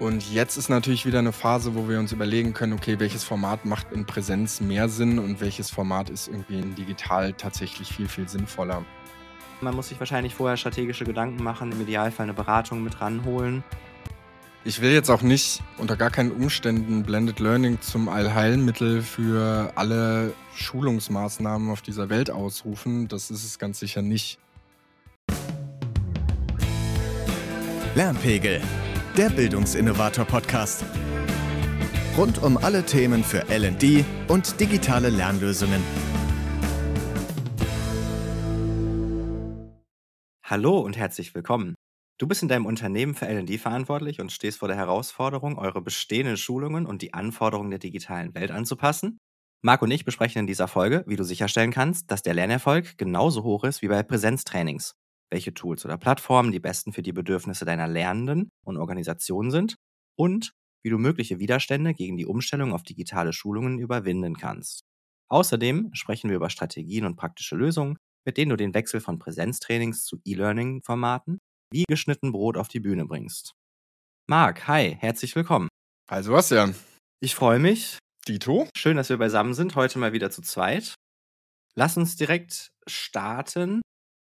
Und jetzt ist natürlich wieder eine Phase, wo wir uns überlegen können, okay, welches Format macht in Präsenz mehr Sinn und welches Format ist irgendwie in digital tatsächlich viel, viel sinnvoller. Man muss sich wahrscheinlich vorher strategische Gedanken machen, im Idealfall eine Beratung mit ranholen. Ich will jetzt auch nicht unter gar keinen Umständen Blended Learning zum Allheilmittel für alle Schulungsmaßnahmen auf dieser Welt ausrufen. Das ist es ganz sicher nicht. Lernpegel der Bildungsinnovator-Podcast. Rund um alle Themen für LD und digitale Lernlösungen. Hallo und herzlich willkommen. Du bist in deinem Unternehmen für LD verantwortlich und stehst vor der Herausforderung, eure bestehenden Schulungen und die Anforderungen der digitalen Welt anzupassen? Marc und ich besprechen in dieser Folge, wie du sicherstellen kannst, dass der Lernerfolg genauso hoch ist wie bei Präsenztrainings welche Tools oder Plattformen die besten für die Bedürfnisse deiner Lernenden und Organisation sind und wie du mögliche Widerstände gegen die Umstellung auf digitale Schulungen überwinden kannst. Außerdem sprechen wir über Strategien und praktische Lösungen, mit denen du den Wechsel von Präsenztrainings zu E-Learning-Formaten wie geschnitten Brot auf die Bühne bringst. Marc, hi, herzlich willkommen. Hi Sebastian. Ich freue mich. Dito. Schön, dass wir beisammen sind, heute mal wieder zu zweit. Lass uns direkt starten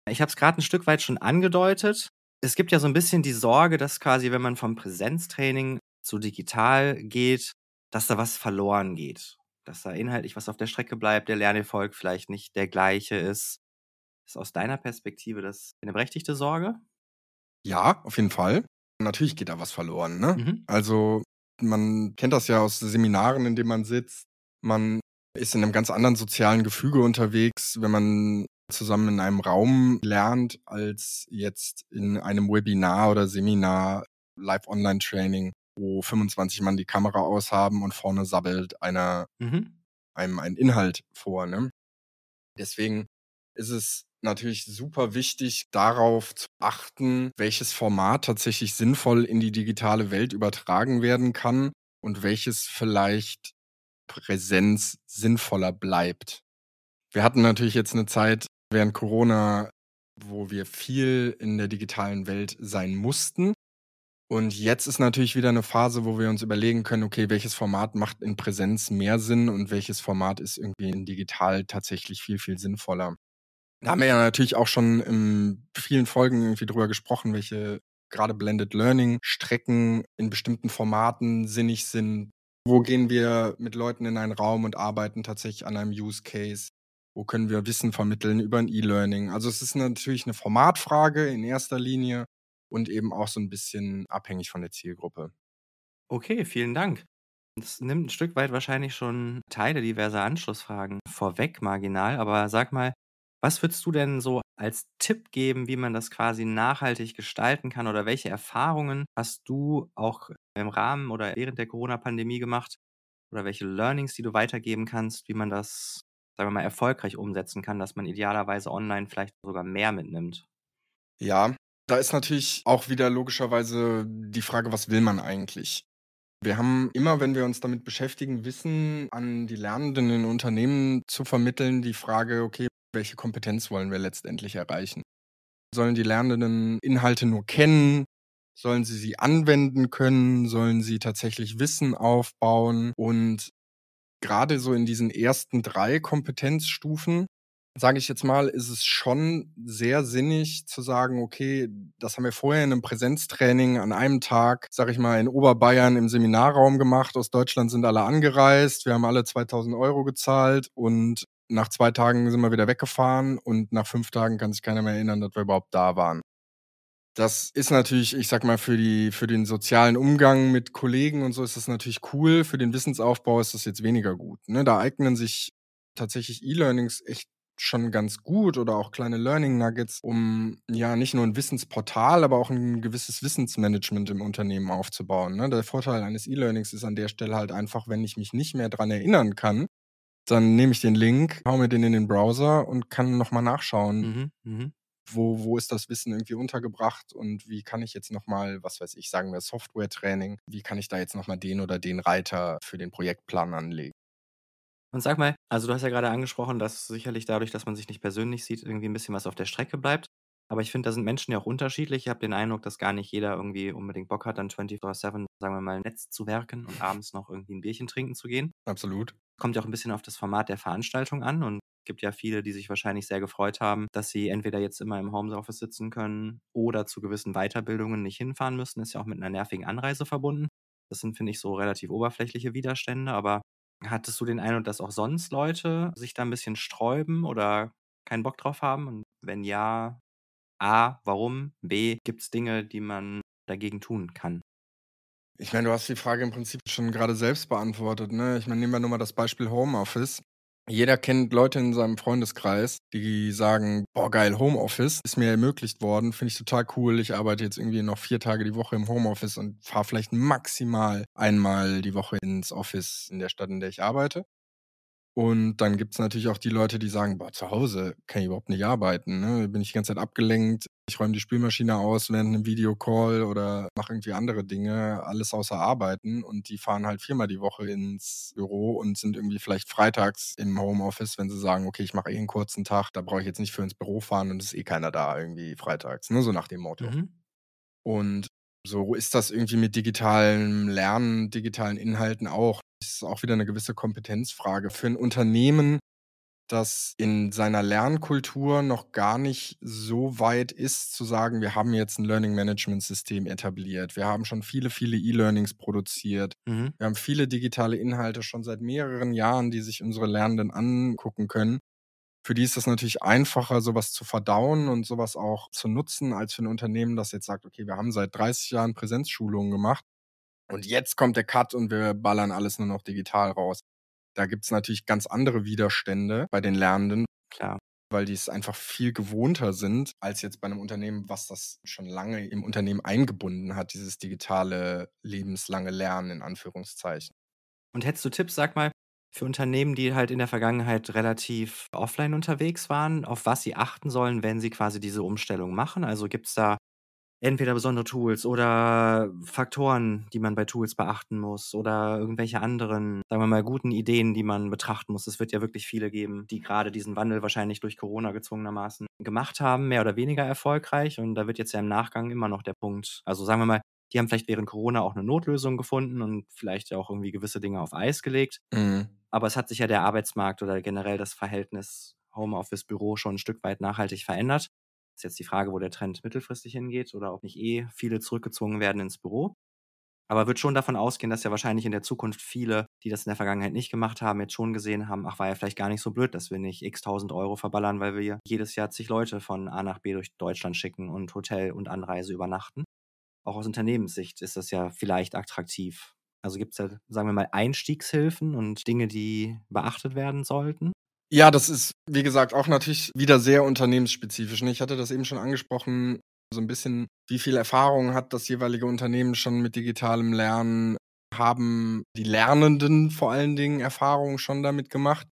ich habe es gerade ein Stück weit schon angedeutet. Es gibt ja so ein bisschen die Sorge, dass quasi, wenn man vom Präsenztraining zu digital geht, dass da was verloren geht. Dass da inhaltlich was auf der Strecke bleibt, der Lernerfolg vielleicht nicht der gleiche ist. Ist aus deiner Perspektive das eine berechtigte Sorge? Ja, auf jeden Fall. Natürlich geht da was verloren. Ne? Mhm. Also man kennt das ja aus Seminaren, in denen man sitzt. Man ist in einem ganz anderen sozialen Gefüge unterwegs, wenn man zusammen in einem Raum lernt, als jetzt in einem Webinar oder Seminar, Live-Online-Training, wo 25 Mann die Kamera aushaben und vorne sabbelt einer mhm. einem einen Inhalt vor. Ne? Deswegen ist es natürlich super wichtig, darauf zu achten, welches Format tatsächlich sinnvoll in die digitale Welt übertragen werden kann und welches vielleicht Präsenz sinnvoller bleibt. Wir hatten natürlich jetzt eine Zeit, während Corona, wo wir viel in der digitalen Welt sein mussten. Und jetzt ist natürlich wieder eine Phase, wo wir uns überlegen können, okay, welches Format macht in Präsenz mehr Sinn und welches Format ist irgendwie in digital tatsächlich viel, viel sinnvoller. Da haben wir ja natürlich auch schon in vielen Folgen irgendwie drüber gesprochen, welche gerade Blended Learning Strecken in bestimmten Formaten sinnig sind. Wo gehen wir mit Leuten in einen Raum und arbeiten tatsächlich an einem Use Case? Wo können wir Wissen vermitteln über ein E-Learning? Also es ist natürlich eine Formatfrage in erster Linie und eben auch so ein bisschen abhängig von der Zielgruppe. Okay, vielen Dank. Das nimmt ein Stück weit wahrscheinlich schon Teile diverser Anschlussfragen vorweg, marginal. Aber sag mal, was würdest du denn so als Tipp geben, wie man das quasi nachhaltig gestalten kann? Oder welche Erfahrungen hast du auch im Rahmen oder während der Corona-Pandemie gemacht? Oder welche Learnings, die du weitergeben kannst, wie man das sagen wir mal, erfolgreich umsetzen kann, dass man idealerweise online vielleicht sogar mehr mitnimmt. Ja, da ist natürlich auch wieder logischerweise die Frage, was will man eigentlich? Wir haben immer, wenn wir uns damit beschäftigen, Wissen an die Lernenden in Unternehmen zu vermitteln, die Frage, okay, welche Kompetenz wollen wir letztendlich erreichen? Sollen die Lernenden Inhalte nur kennen? Sollen sie sie anwenden können? Sollen sie tatsächlich Wissen aufbauen? Und gerade so in diesen ersten drei Kompetenzstufen, sage ich jetzt mal, ist es schon sehr sinnig zu sagen, okay, das haben wir vorher in einem Präsenztraining an einem Tag, sage ich mal, in Oberbayern im Seminarraum gemacht. Aus Deutschland sind alle angereist. Wir haben alle 2000 Euro gezahlt und nach zwei Tagen sind wir wieder weggefahren und nach fünf Tagen kann sich keiner mehr erinnern, dass wir überhaupt da waren. Das ist natürlich, ich sag mal, für die, für den sozialen Umgang mit Kollegen und so ist das natürlich cool. Für den Wissensaufbau ist das jetzt weniger gut. Ne? Da eignen sich tatsächlich E-Learnings echt schon ganz gut oder auch kleine Learning Nuggets, um ja nicht nur ein Wissensportal, aber auch ein gewisses Wissensmanagement im Unternehmen aufzubauen. Ne? Der Vorteil eines E-Learnings ist an der Stelle halt einfach, wenn ich mich nicht mehr dran erinnern kann, dann nehme ich den Link, hau mir den in den Browser und kann nochmal nachschauen, mhm, mh wo, wo ist das Wissen irgendwie untergebracht und wie kann ich jetzt nochmal, was weiß ich, sagen wir Software-Training, wie kann ich da jetzt nochmal den oder den Reiter für den Projektplan anlegen? Und sag mal, also du hast ja gerade angesprochen, dass sicherlich dadurch, dass man sich nicht persönlich sieht, irgendwie ein bisschen was auf der Strecke bleibt. Aber ich finde, da sind Menschen ja auch unterschiedlich. Ich habe den Eindruck, dass gar nicht jeder irgendwie unbedingt Bock hat, dann 24/7, sagen wir mal, Netz zu werken und abends noch irgendwie ein Bierchen trinken zu gehen. Absolut. Kommt ja auch ein bisschen auf das Format der Veranstaltung an und gibt ja viele, die sich wahrscheinlich sehr gefreut haben, dass sie entweder jetzt immer im Homeoffice sitzen können oder zu gewissen Weiterbildungen nicht hinfahren müssen. Ist ja auch mit einer nervigen Anreise verbunden. Das sind, finde ich, so relativ oberflächliche Widerstände. Aber hattest du den Eindruck, dass auch sonst Leute sich da ein bisschen sträuben oder keinen Bock drauf haben? Und wenn ja, A, warum? B, gibt es Dinge, die man dagegen tun kann? Ich meine, du hast die Frage im Prinzip schon gerade selbst beantwortet. Ne? Ich meine, nehmen wir nur mal das Beispiel Homeoffice. Jeder kennt Leute in seinem Freundeskreis, die sagen, boah geil, Homeoffice ist mir ermöglicht worden, finde ich total cool. Ich arbeite jetzt irgendwie noch vier Tage die Woche im Homeoffice und fahre vielleicht maximal einmal die Woche ins Office in der Stadt, in der ich arbeite. Und dann gibt es natürlich auch die Leute, die sagen, boah, zu Hause kann ich überhaupt nicht arbeiten. Ne? Bin ich die ganze Zeit abgelenkt. Ich räume die Spülmaschine aus während einem Videocall oder mache irgendwie andere Dinge, alles außer arbeiten. Und die fahren halt viermal die Woche ins Büro und sind irgendwie vielleicht freitags im Homeoffice, wenn sie sagen, okay, ich mache eh einen kurzen Tag, da brauche ich jetzt nicht für ins Büro fahren und es ist eh keiner da irgendwie freitags. Nur ne? so nach dem Motto. Mhm. Und so ist das irgendwie mit digitalem Lernen, digitalen Inhalten auch. Das ist auch wieder eine gewisse Kompetenzfrage. Für ein Unternehmen, das in seiner Lernkultur noch gar nicht so weit ist, zu sagen, wir haben jetzt ein Learning Management System etabliert. Wir haben schon viele, viele E-Learnings produziert. Mhm. Wir haben viele digitale Inhalte schon seit mehreren Jahren, die sich unsere Lernenden angucken können. Für die ist es natürlich einfacher, sowas zu verdauen und sowas auch zu nutzen, als für ein Unternehmen, das jetzt sagt, okay, wir haben seit 30 Jahren Präsenzschulungen gemacht und jetzt kommt der Cut und wir ballern alles nur noch digital raus. Da gibt es natürlich ganz andere Widerstände bei den Lernenden. Klar. Weil die es einfach viel gewohnter sind, als jetzt bei einem Unternehmen, was das schon lange im Unternehmen eingebunden hat, dieses digitale lebenslange Lernen in Anführungszeichen. Und hättest du Tipps, sag mal, für Unternehmen, die halt in der Vergangenheit relativ offline unterwegs waren, auf was sie achten sollen, wenn sie quasi diese Umstellung machen? Also gibt es da entweder besondere Tools oder Faktoren, die man bei Tools beachten muss oder irgendwelche anderen, sagen wir mal, guten Ideen, die man betrachten muss. Es wird ja wirklich viele geben, die gerade diesen Wandel wahrscheinlich durch Corona gezwungenermaßen gemacht haben, mehr oder weniger erfolgreich. Und da wird jetzt ja im Nachgang immer noch der Punkt, also sagen wir mal, die haben vielleicht während Corona auch eine Notlösung gefunden und vielleicht auch irgendwie gewisse Dinge auf Eis gelegt. Mhm. Aber es hat sich ja der Arbeitsmarkt oder generell das Verhältnis Homeoffice-Büro schon ein Stück weit nachhaltig verändert. Ist jetzt die Frage, wo der Trend mittelfristig hingeht oder ob nicht eh viele zurückgezogen werden ins Büro. Aber wird schon davon ausgehen, dass ja wahrscheinlich in der Zukunft viele, die das in der Vergangenheit nicht gemacht haben, jetzt schon gesehen haben, ach, war ja vielleicht gar nicht so blöd, dass wir nicht x tausend Euro verballern, weil wir jedes Jahr zig Leute von A nach B durch Deutschland schicken und Hotel und Anreise übernachten auch aus Unternehmenssicht ist das ja vielleicht attraktiv. Also gibt es ja, sagen wir mal, Einstiegshilfen und Dinge, die beachtet werden sollten? Ja, das ist, wie gesagt, auch natürlich wieder sehr unternehmensspezifisch. Ich hatte das eben schon angesprochen, so ein bisschen, wie viel Erfahrung hat das jeweilige Unternehmen schon mit digitalem Lernen? Haben die Lernenden vor allen Dingen Erfahrungen schon damit gemacht?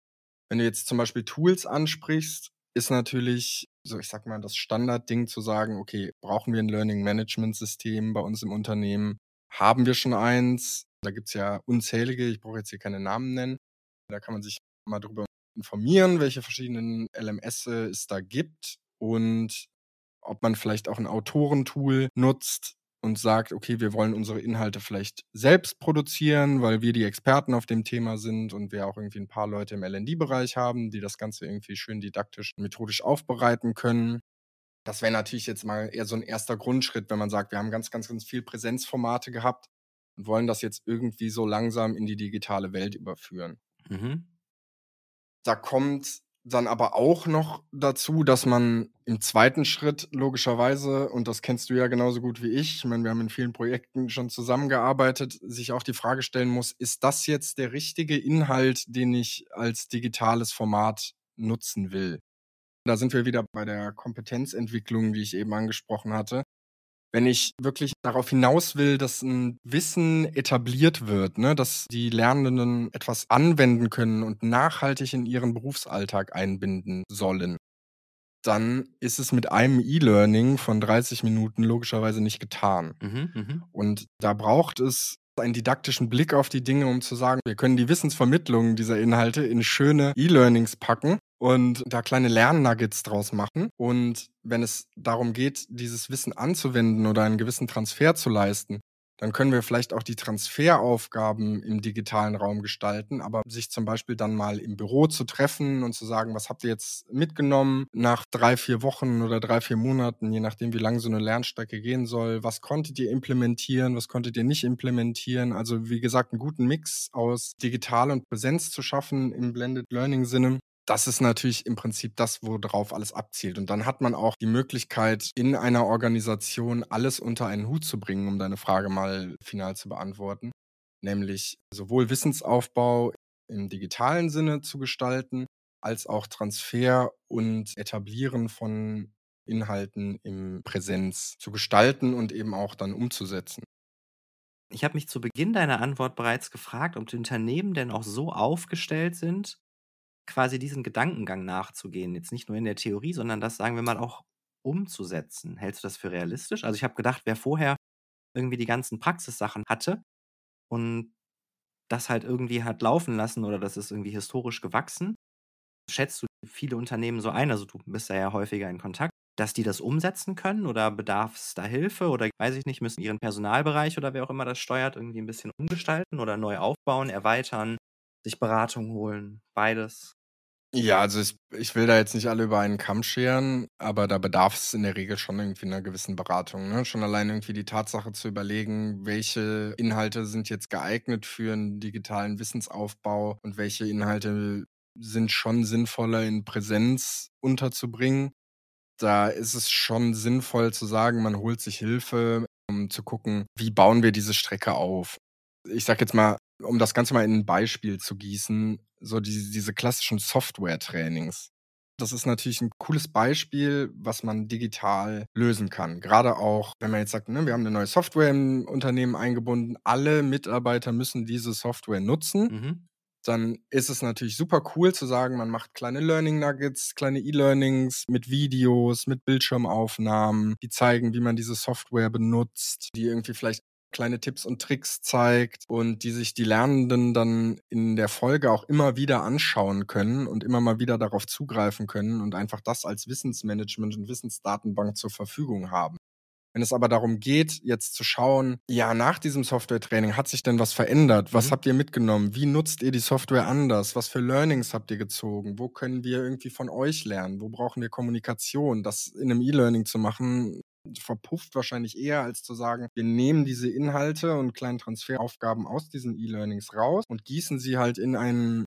Wenn du jetzt zum Beispiel Tools ansprichst, ist natürlich so, ich sag mal, das Standardding zu sagen, okay, brauchen wir ein Learning Management System bei uns im Unternehmen? Haben wir schon eins? Da gibt's ja unzählige, ich brauche jetzt hier keine Namen nennen. Da kann man sich mal drüber informieren, welche verschiedenen LMS es da gibt und ob man vielleicht auch ein Autorentool nutzt, und sagt, okay, wir wollen unsere Inhalte vielleicht selbst produzieren, weil wir die Experten auf dem Thema sind und wir auch irgendwie ein paar Leute im LD-Bereich haben, die das Ganze irgendwie schön didaktisch, methodisch aufbereiten können. Das wäre natürlich jetzt mal eher so ein erster Grundschritt, wenn man sagt, wir haben ganz, ganz, ganz viel Präsenzformate gehabt und wollen das jetzt irgendwie so langsam in die digitale Welt überführen. Mhm. Da kommt dann aber auch noch dazu, dass man im zweiten Schritt logischerweise, und das kennst du ja genauso gut wie ich, ich meine, wir haben in vielen Projekten schon zusammengearbeitet, sich auch die Frage stellen muss, ist das jetzt der richtige Inhalt, den ich als digitales Format nutzen will? Da sind wir wieder bei der Kompetenzentwicklung, wie ich eben angesprochen hatte wenn ich wirklich darauf hinaus will, dass ein Wissen etabliert wird, ne, dass die Lernenden etwas anwenden können und nachhaltig in ihren Berufsalltag einbinden sollen, dann ist es mit einem E-Learning von 30 Minuten logischerweise nicht getan. Mhm, mh. Und da braucht es einen didaktischen Blick auf die Dinge, um zu sagen, wir können die Wissensvermittlung dieser Inhalte in schöne E-Learnings packen und da kleine Lernnuggets draus machen. Und wenn es darum geht, dieses Wissen anzuwenden oder einen gewissen Transfer zu leisten, dann können wir vielleicht auch die Transferaufgaben im digitalen Raum gestalten, aber sich zum Beispiel dann mal im Büro zu treffen und zu sagen, was habt ihr jetzt mitgenommen nach drei, vier Wochen oder drei, vier Monaten, je nachdem, wie lang so eine Lernstrecke gehen soll, was konntet ihr implementieren, was konntet ihr nicht implementieren. Also wie gesagt, einen guten Mix aus digital und Präsenz zu schaffen im Blended Learning Sinne das ist natürlich im Prinzip das, worauf alles abzielt. Und dann hat man auch die Möglichkeit, in einer Organisation alles unter einen Hut zu bringen, um deine Frage mal final zu beantworten. Nämlich sowohl Wissensaufbau im digitalen Sinne zu gestalten, als auch Transfer und Etablieren von Inhalten im Präsenz zu gestalten und eben auch dann umzusetzen. Ich habe mich zu Beginn deiner Antwort bereits gefragt, ob die Unternehmen denn auch so aufgestellt sind, quasi diesen Gedankengang nachzugehen. Jetzt nicht nur in der Theorie, sondern das, sagen wir mal, auch umzusetzen. Hältst du das für realistisch? Also ich habe gedacht, wer vorher irgendwie die ganzen Praxissachen hatte und das halt irgendwie hat laufen lassen oder das ist irgendwie historisch gewachsen, schätzt du viele Unternehmen so ein, also du bist da ja häufiger in Kontakt, dass die das umsetzen können oder bedarf es da Hilfe oder weiß ich nicht, müssen ihren Personalbereich oder wer auch immer das steuert, irgendwie ein bisschen umgestalten oder neu aufbauen, erweitern, sich Beratung holen, beides? Ja, also ich, ich will da jetzt nicht alle über einen Kamm scheren, aber da bedarf es in der Regel schon irgendwie einer gewissen Beratung. Ne? Schon allein irgendwie die Tatsache zu überlegen, welche Inhalte sind jetzt geeignet für einen digitalen Wissensaufbau und welche Inhalte sind schon sinnvoller in Präsenz unterzubringen. Da ist es schon sinnvoll zu sagen, man holt sich Hilfe, um zu gucken, wie bauen wir diese Strecke auf. Ich sag jetzt mal, um das Ganze mal in ein Beispiel zu gießen, so die, diese klassischen Software-Trainings. Das ist natürlich ein cooles Beispiel, was man digital lösen kann. Gerade auch, wenn man jetzt sagt, ne, wir haben eine neue Software im Unternehmen eingebunden, alle Mitarbeiter müssen diese Software nutzen. Mhm. Dann ist es natürlich super cool zu sagen, man macht kleine Learning Nuggets, kleine E-Learnings mit Videos, mit Bildschirmaufnahmen, die zeigen, wie man diese Software benutzt, die irgendwie vielleicht kleine Tipps und Tricks zeigt und die sich die Lernenden dann in der Folge auch immer wieder anschauen können und immer mal wieder darauf zugreifen können und einfach das als Wissensmanagement und Wissensdatenbank zur Verfügung haben. Wenn es aber darum geht, jetzt zu schauen, ja, nach diesem Software-Training hat sich denn was verändert? Was mhm. habt ihr mitgenommen? Wie nutzt ihr die Software anders? Was für Learnings habt ihr gezogen? Wo können wir irgendwie von euch lernen? Wo brauchen wir Kommunikation? Das in einem E-Learning zu machen, verpufft wahrscheinlich eher, als zu sagen, wir nehmen diese Inhalte und kleinen Transferaufgaben aus diesen E-Learnings raus und gießen sie halt in ein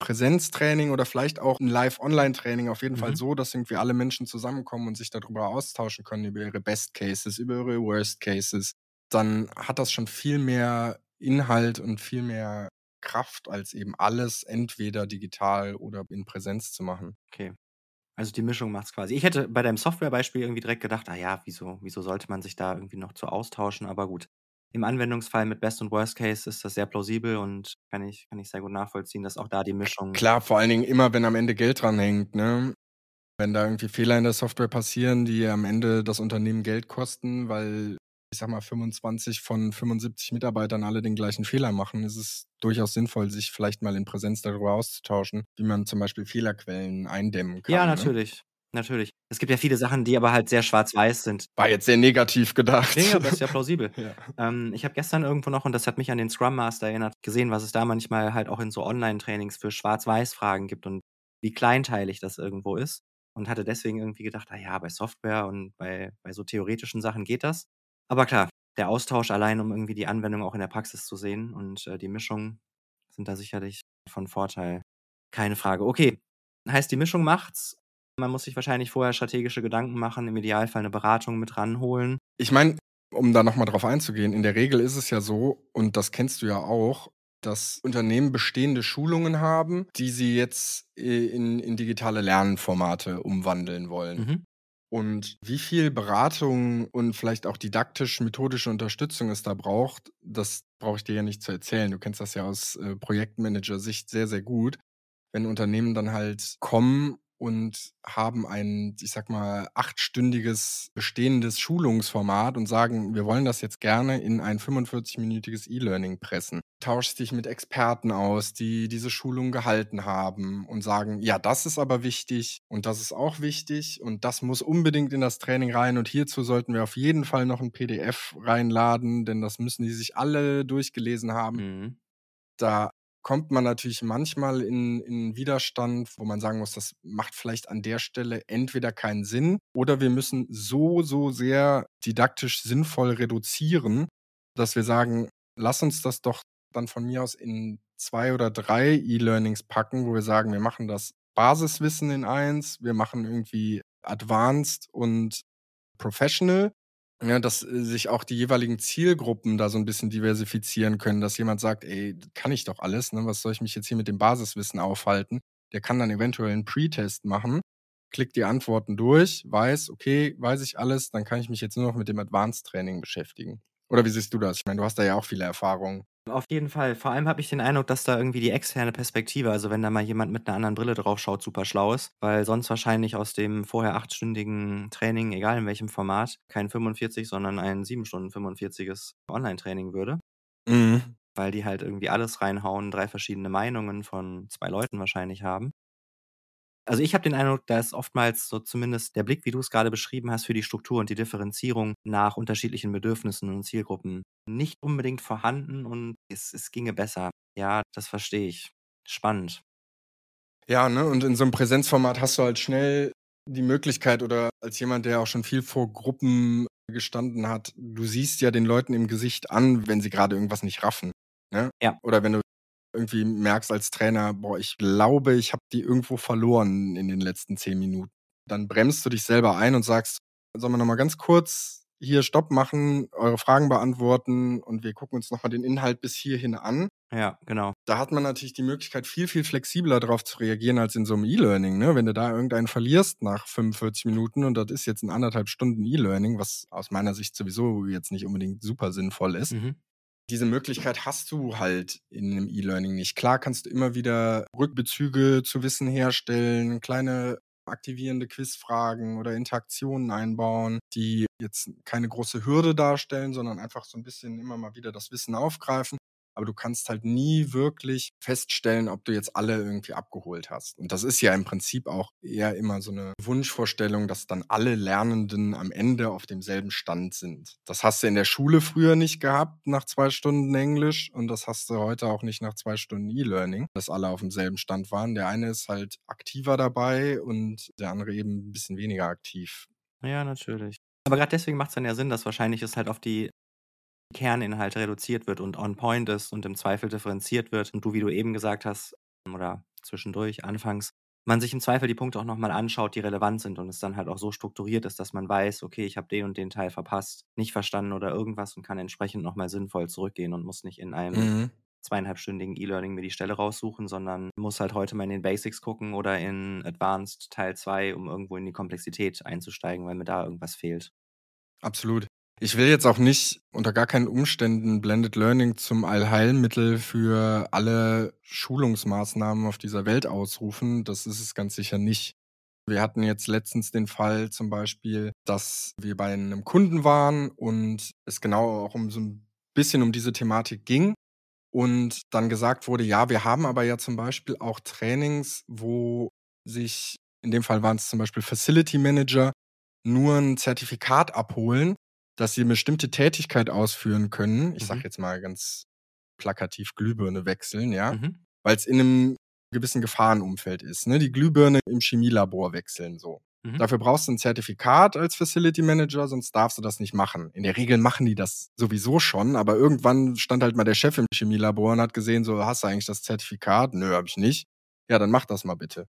Präsenztraining oder vielleicht auch ein Live-Online-Training auf jeden mhm. Fall so, dass irgendwie alle Menschen zusammenkommen und sich darüber austauschen können, über ihre Best Cases, über ihre Worst Cases. Dann hat das schon viel mehr Inhalt und viel mehr Kraft, als eben alles entweder digital oder in Präsenz zu machen. Okay. Also die Mischung macht es quasi. Ich hätte bei deinem Softwarebeispiel irgendwie direkt gedacht, ah ja, wieso, wieso sollte man sich da irgendwie noch zu austauschen? Aber gut. Im Anwendungsfall mit Best und Worst Case ist das sehr plausibel und kann ich, kann ich sehr gut nachvollziehen, dass auch da die Mischung. Klar, vor allen Dingen immer, wenn am Ende Geld dran hängt, ne? Wenn da irgendwie Fehler in der Software passieren, die am Ende das Unternehmen Geld kosten, weil ich sag mal, 25 von 75 Mitarbeitern alle den gleichen Fehler machen, ist es durchaus sinnvoll, sich vielleicht mal in Präsenz darüber auszutauschen, wie man zum Beispiel Fehlerquellen eindämmen kann. Ja, ne? natürlich. Ne? Natürlich. Es gibt ja viele Sachen, die aber halt sehr schwarz-weiß sind. War jetzt sehr negativ gedacht. Nee, aber ist ja plausibel. ja. Ähm, ich habe gestern irgendwo noch, und das hat mich an den Scrum Master erinnert, gesehen, was es da manchmal halt auch in so Online-Trainings für Schwarz-Weiß-Fragen gibt und wie kleinteilig das irgendwo ist. Und hatte deswegen irgendwie gedacht, ah ja, bei Software und bei, bei so theoretischen Sachen geht das. Aber klar, der Austausch allein, um irgendwie die Anwendung auch in der Praxis zu sehen und äh, die Mischung sind da sicherlich von Vorteil. Keine Frage. Okay, heißt die Mischung macht's. Man muss sich wahrscheinlich vorher strategische Gedanken machen, im Idealfall eine Beratung mit ranholen. Ich meine, um da nochmal drauf einzugehen, in der Regel ist es ja so, und das kennst du ja auch, dass Unternehmen bestehende Schulungen haben, die sie jetzt äh, in, in digitale Lernformate umwandeln wollen. Mhm. Und wie viel Beratung und vielleicht auch didaktisch-methodische Unterstützung es da braucht, das brauche ich dir ja nicht zu erzählen. Du kennst das ja aus äh, Projektmanager-Sicht sehr, sehr gut. Wenn Unternehmen dann halt kommen und haben ein, ich sag mal, achtstündiges bestehendes Schulungsformat und sagen, wir wollen das jetzt gerne in ein 45-minütiges E-Learning pressen. Tauschst dich mit Experten aus, die diese Schulung gehalten haben und sagen, ja, das ist aber wichtig und das ist auch wichtig und das muss unbedingt in das Training rein und hierzu sollten wir auf jeden Fall noch ein PDF reinladen, denn das müssen die sich alle durchgelesen haben. Mhm. Da kommt man natürlich manchmal in, in Widerstand, wo man sagen muss, das macht vielleicht an der Stelle entweder keinen Sinn oder wir müssen so, so sehr didaktisch sinnvoll reduzieren, dass wir sagen, lass uns das doch dann von mir aus in zwei oder drei E-Learnings packen, wo wir sagen, wir machen das Basiswissen in eins, wir machen irgendwie Advanced und Professional ja, dass äh, sich auch die jeweiligen Zielgruppen da so ein bisschen diversifizieren können, dass jemand sagt: „Ey, kann ich doch alles, ne? Was soll ich mich jetzt hier mit dem Basiswissen aufhalten?“ Der kann dann eventuell einen Pre-Test machen, klickt die Antworten durch, weiß: „Okay, weiß ich alles, dann kann ich mich jetzt nur noch mit dem Advanced Training beschäftigen.“ Oder wie siehst du das? Ich meine, du hast da ja auch viele Erfahrungen. Auf jeden Fall. Vor allem habe ich den Eindruck, dass da irgendwie die externe Perspektive, also wenn da mal jemand mit einer anderen Brille drauf schaut, super schlau ist, weil sonst wahrscheinlich aus dem vorher achtstündigen Training, egal in welchem Format, kein 45, sondern ein 7 Stunden 45es Online-Training würde. Mhm. Weil die halt irgendwie alles reinhauen, drei verschiedene Meinungen von zwei Leuten wahrscheinlich haben. Also ich habe den Eindruck, da ist oftmals so zumindest der Blick, wie du es gerade beschrieben hast, für die Struktur und die Differenzierung nach unterschiedlichen Bedürfnissen und Zielgruppen nicht unbedingt vorhanden und es, es ginge besser. Ja, das verstehe ich. Spannend. Ja, ne? Und in so einem Präsenzformat hast du halt schnell die Möglichkeit oder als jemand, der auch schon viel vor Gruppen gestanden hat, du siehst ja den Leuten im Gesicht an, wenn sie gerade irgendwas nicht raffen. Ne? Ja. Oder wenn du irgendwie merkst als Trainer, boah, ich glaube, ich habe die irgendwo verloren in den letzten zehn Minuten. Dann bremst du dich selber ein und sagst, sollen wir nochmal ganz kurz hier Stopp machen, eure Fragen beantworten und wir gucken uns nochmal den Inhalt bis hierhin an. Ja, genau. Da hat man natürlich die Möglichkeit, viel, viel flexibler darauf zu reagieren als in so einem E-Learning. Ne? Wenn du da irgendeinen verlierst nach 45 Minuten und das ist jetzt ein anderthalb Stunden E-Learning, was aus meiner Sicht sowieso jetzt nicht unbedingt super sinnvoll ist, Mhm. Diese Möglichkeit hast du halt in einem E-Learning nicht. Klar kannst du immer wieder Rückbezüge zu Wissen herstellen, kleine aktivierende Quizfragen oder Interaktionen einbauen, die jetzt keine große Hürde darstellen, sondern einfach so ein bisschen immer mal wieder das Wissen aufgreifen aber du kannst halt nie wirklich feststellen, ob du jetzt alle irgendwie abgeholt hast. Und das ist ja im Prinzip auch eher immer so eine Wunschvorstellung, dass dann alle Lernenden am Ende auf demselben Stand sind. Das hast du in der Schule früher nicht gehabt nach zwei Stunden Englisch und das hast du heute auch nicht nach zwei Stunden E-Learning, dass alle auf demselben Stand waren. Der eine ist halt aktiver dabei und der andere eben ein bisschen weniger aktiv. Ja, natürlich. Aber gerade deswegen macht es dann ja Sinn, dass wahrscheinlich es halt auf die Kerninhalte reduziert wird und on point ist und im Zweifel differenziert wird und du, wie du eben gesagt hast, oder zwischendurch, anfangs, man sich im Zweifel die Punkte auch nochmal anschaut, die relevant sind und es dann halt auch so strukturiert ist, dass man weiß, okay, ich habe den und den Teil verpasst, nicht verstanden oder irgendwas und kann entsprechend nochmal sinnvoll zurückgehen und muss nicht in einem Mhm. zweieinhalbstündigen E-Learning mir die Stelle raussuchen, sondern muss halt heute mal in den Basics gucken oder in Advanced Teil 2, um irgendwo in die Komplexität einzusteigen, weil mir da irgendwas fehlt. Absolut. Ich will jetzt auch nicht unter gar keinen Umständen Blended Learning zum Allheilmittel für alle Schulungsmaßnahmen auf dieser Welt ausrufen. Das ist es ganz sicher nicht. Wir hatten jetzt letztens den Fall zum Beispiel, dass wir bei einem Kunden waren und es genau auch um so ein bisschen um diese Thematik ging und dann gesagt wurde, ja, wir haben aber ja zum Beispiel auch Trainings, wo sich, in dem Fall waren es zum Beispiel Facility Manager, nur ein Zertifikat abholen, dass sie eine bestimmte Tätigkeit ausführen können. Ich sage Mhm. jetzt mal ganz plakativ Glühbirne wechseln, ja, Mhm. weil es in einem gewissen Gefahrenumfeld ist. Ne? Die Glühbirne im Chemielabor wechseln so. Mhm. Dafür brauchst du ein Zertifikat als Facility Manager, sonst darfst du das nicht machen. In der Regel machen die das sowieso schon, aber irgendwann stand halt mal der Chef im Chemielabor und hat gesehen, so, hast du eigentlich das Zertifikat? Nö, hab ich nicht. Ja, dann mach das mal bitte.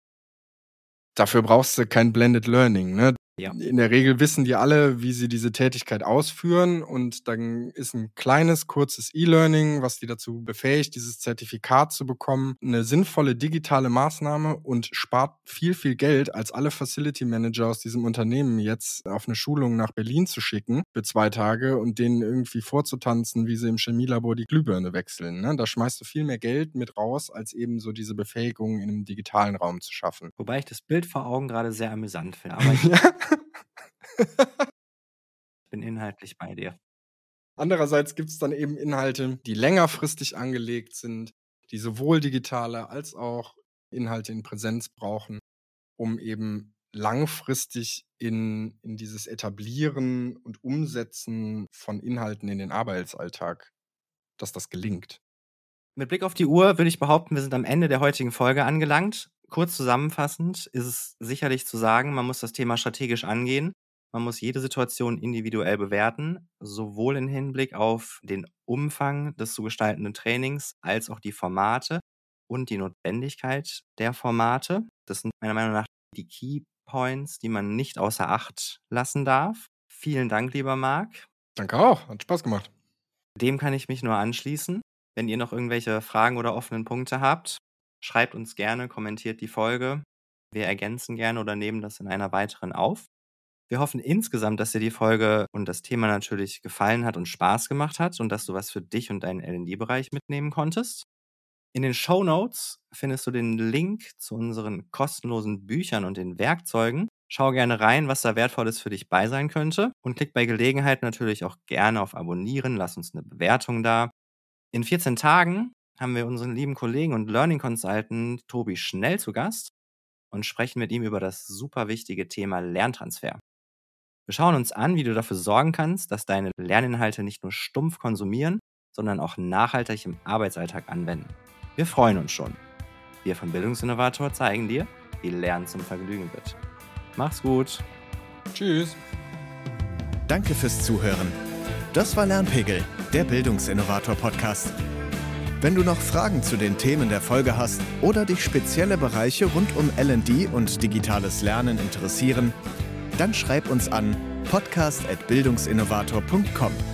Dafür brauchst du kein Blended Learning. Ne? Ja. In der Regel wissen die alle, wie sie diese Tätigkeit ausführen und dann ist ein kleines, kurzes E-Learning, was die dazu befähigt, dieses Zertifikat zu bekommen, eine sinnvolle digitale Maßnahme und spart viel, viel Geld, als alle Facility Manager aus diesem Unternehmen jetzt auf eine Schulung nach Berlin zu schicken für zwei Tage und denen irgendwie vorzutanzen, wie sie im Chemielabor die Glühbirne wechseln. Ne? Da schmeißt du viel mehr Geld mit raus, als eben so diese Befähigung in einem digitalen Raum zu schaffen. Wobei ich das Bild vor Augen gerade sehr amüsant finde. Aber ich, bin inhaltlich bei dir. Andererseits gibt es dann eben Inhalte, die längerfristig angelegt sind, die sowohl digitale als auch Inhalte in Präsenz brauchen, um eben langfristig in, in dieses Etablieren und Umsetzen von Inhalten in den Arbeitsalltag, dass das gelingt. Mit Blick auf die Uhr würde ich behaupten, wir sind am Ende der heutigen Folge angelangt. Kurz zusammenfassend ist es sicherlich zu sagen, man muss das Thema strategisch angehen. Man muss jede Situation individuell bewerten, sowohl im Hinblick auf den Umfang des zu gestaltenden Trainings als auch die Formate und die Notwendigkeit der Formate. Das sind meiner Meinung nach die Key Points, die man nicht außer Acht lassen darf. Vielen Dank, lieber Marc. Danke auch, hat Spaß gemacht. Dem kann ich mich nur anschließen. Wenn ihr noch irgendwelche Fragen oder offenen Punkte habt, schreibt uns gerne, kommentiert die Folge. Wir ergänzen gerne oder nehmen das in einer weiteren auf. Wir hoffen insgesamt, dass dir die Folge und das Thema natürlich gefallen hat und Spaß gemacht hat und dass du was für dich und deinen LD-Bereich mitnehmen konntest. In den Show Notes findest du den Link zu unseren kostenlosen Büchern und den Werkzeugen. Schau gerne rein, was da wertvolles für dich bei sein könnte und klick bei Gelegenheit natürlich auch gerne auf Abonnieren, lass uns eine Bewertung da. In 14 Tagen haben wir unseren lieben Kollegen und Learning Consultant Tobi Schnell zu Gast und sprechen mit ihm über das super wichtige Thema Lerntransfer. Wir schauen uns an, wie du dafür sorgen kannst, dass deine Lerninhalte nicht nur stumpf konsumieren, sondern auch nachhaltig im Arbeitsalltag anwenden. Wir freuen uns schon. Wir von Bildungsinnovator zeigen dir, wie Lernen zum Vergnügen wird. Mach's gut. Tschüss. Danke fürs Zuhören. Das war Lernpegel, der Bildungsinnovator Podcast. Wenn du noch Fragen zu den Themen der Folge hast oder dich spezielle Bereiche rund um LD und digitales Lernen interessieren, dann schreib uns an podcast.bildungsinnovator.com.